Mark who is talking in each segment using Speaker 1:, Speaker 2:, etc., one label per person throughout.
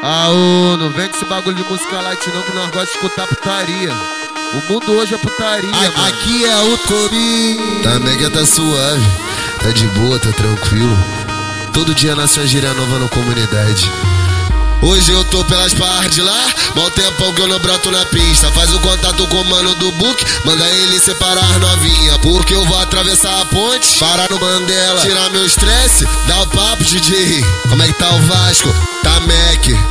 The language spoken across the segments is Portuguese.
Speaker 1: Aô, não vem com esse bagulho de música light não que nós gostamos de escutar putaria. O mundo hoje é putaria,
Speaker 2: a, mano. Aqui é o Cobi. Também que tá suave, tá de boa, tá tranquilo. Todo dia nasce uma gíria nova na comunidade. Hoje eu tô pelas partes de lá, mal tempão que eu não broto na pista. Faz o contato com o mano do book, manda ele separar novinha. Porque eu vou atravessar a ponte, parar no Mandela, tirar meu estresse, dá o papo, DJ. Como é que tá o Vasco? Tá Mac, tá tá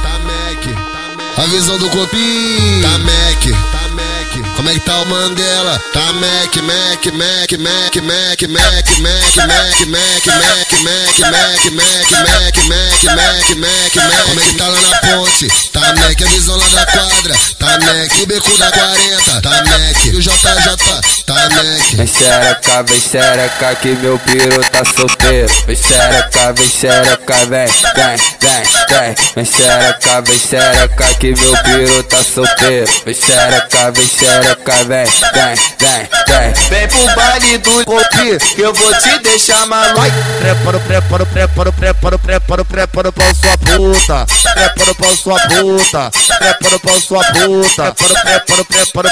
Speaker 2: visão do copinho, tá Mac, tá Mac. Como é que tá o Mandela? Tá Mac, Mac, Mac, Mac, Mac, Mac, Mac, Mac, Mac, Mac, Mac, Mac, Mac, Mac, Mac, Mac, Mac, Mac, Mac. Como é que tá lá na ponte? Tá Mac, a visão lá da quadra. Tá Mac, o beco da 40. Tá Mac, e o JJ.
Speaker 3: Vem xereca, vem xereca que meu piro tá solteiro. Vem xereca, vem xereca, vem, vem, vem, vem. Vem xereca, vem xereca que meu piro tá solteiro. Vem xereca, vem xereca, vem, vem, vem, vem. Vem pro baile do copi que eu vou te deixar maluco.
Speaker 4: Preparo, preparo, preparo, preparo, preparo, preparo pra sua puta. Preparo pra sua puta. Preparo pra sua puta. Preparo, preparo, preparo,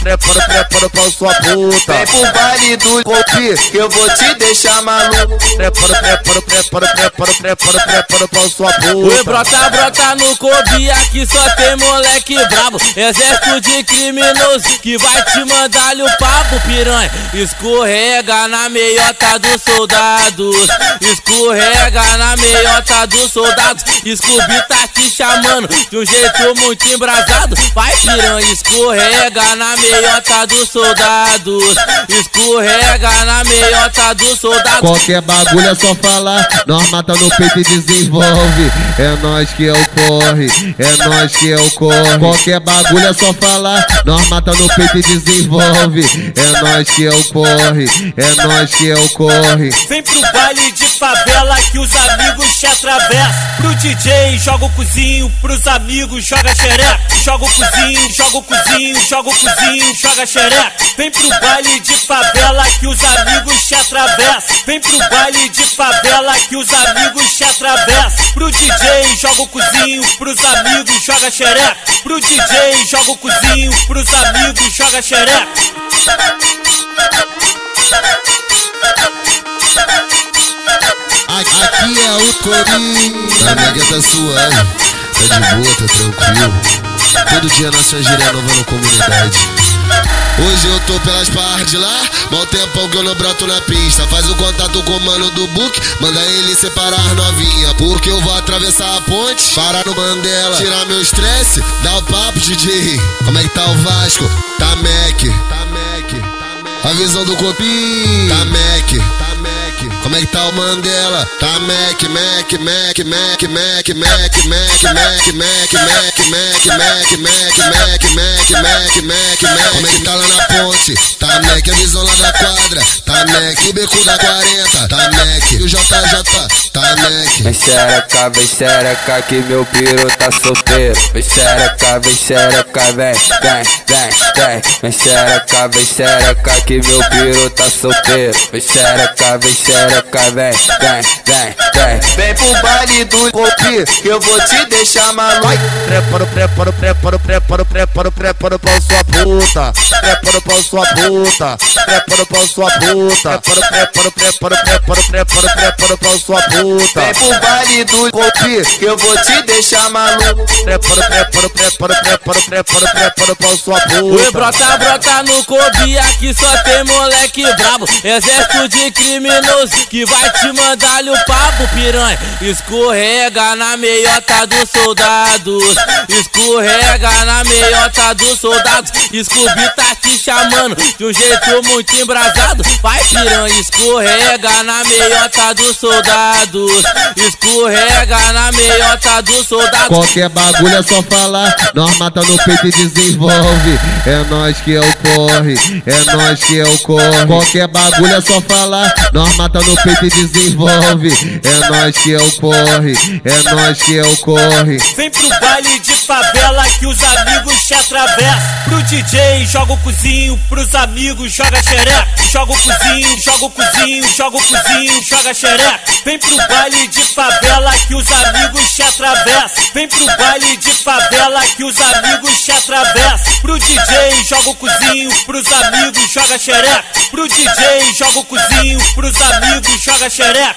Speaker 4: preparo, preparo pra sua puta.
Speaker 3: Vem pro baile do copi que eu vou te deixar maluco.
Speaker 4: Preparo, preparo, preparo, preparo, preparo, preparo pra sua puta.
Speaker 5: Oi, brota, brota no cobi aqui só tem moleque brabo. Exército de criminoso que vai te mandar o papo, piranha. Escorrega na meiota dos soldados. Escorrega na meiota dos soldados. Scooby tá te chamando de um jeito muito embrasado. Vai, piranha, escorrega na meiota dos soldados. Escorrega na meiota do soldado.
Speaker 1: Qualquer bagulho é só falar. Nós mata no peito e desenvolve. É nós que é o corre. É nós que é o corre. Qualquer bagulho é só falar. Nós mata no peito e desenvolve. É nós que é o corre. É nós que é o corre.
Speaker 6: Vem pro baile favela que os amigos te atravessam. Pro DJ joga o cozinho, pros amigos joga xereca. Joga o cozinho, joga o cozinho, joga o cozinho, joga xereca. Vem pro baile de favela que os amigos te atravessam. Vem pro baile de favela que os amigos te atravessam. Pro DJ joga o cozinho, pros amigos joga xereca. Pro DJ joga o cozinho, pros amigos joga xereca.
Speaker 2: O Corinho, a nega tá suave, tá de boa, tá tranquilo. Todo dia na sua gíria nova na comunidade. Hoje eu tô pelas partes de lá, mal tempão que eu não broto na pista. Faz o contato com o mano do book, manda ele separar novinha. Porque eu vou atravessar a ponte, parar no Mandela, tirar meu estresse, dá o papo, DJ. Como é que tá o Vasco? Tá Mac, tá Mac. A visão do copinho, tá Mac. Como é que tá o Mandela? Tá Mac, Mac, Mac, Mac, Mac, Mac, Mac, Mac, Mac, Mac, Mac, Mac, Mac, Mac, Mac, Mac, Mac, Mac. Como é que tá lá na ponte? Tá Mac, a visão lá da quadra. Tá Mac, o beco da 40. Tá Mac, e o JJ. Tá Mac.
Speaker 3: Vem xereca, vem xereca que meu piro tá solteiro. Vem xereca, vem xereca, vem, vem, vem, vem. Vem xereca, vem xereca que meu piro tá solteiro. Vem xereca, vem xereca, vem, vem, vem, vem. Vem pro baile do copi que eu vou te deixar maluco.
Speaker 4: Preparo, preparo, preparo, preparo, preparo, preparo pra sua puta. Preparo pra sua puta. Preparo pra sua puta. Preparo, preparo, preparo, preparo, preparo, pra sua puta.
Speaker 3: Vem pro baile do copi que eu vou te deixar maluco.
Speaker 4: Preparo, preparo, preparo, preparo, preparo, preparo pra sua puta.
Speaker 5: Oi, brota, brota no cobi aqui só tem moleque brabo. Exército de criminoso que vai te mandar o papo, piranha. Escorrega na meiota dos soldados. Escorrega na meiota dos soldados. Scooby tá te chamando de um jeito muito embrasado. Vai, piranha, escorrega na meiota dos soldados. Escorrega na meiota dos soldados.
Speaker 1: Qualquer bagulho é só falar. Nós mata no peito e desenvolve. É nós que é o corre. É nós que é o corre. Qualquer bagulho é só falar. Nós mata no peito e desenvolve. É nós que é o corre, é nós que é o corre.
Speaker 6: Vem pro baile de favela que os amigos te atravessam. Pro DJ joga o cozinho, pros amigos joga xereca. Joga o cozinho, joga o cozinho, joga o cozinho, joga xereca. Vem pro baile de favela que os amigos te atravessam. Vem pro baile de favela que os amigos te atravessam. Pro DJ joga o cozinho, pros amigos joga xereca. Pro DJ joga o cozinho, pros amigos joga xereca.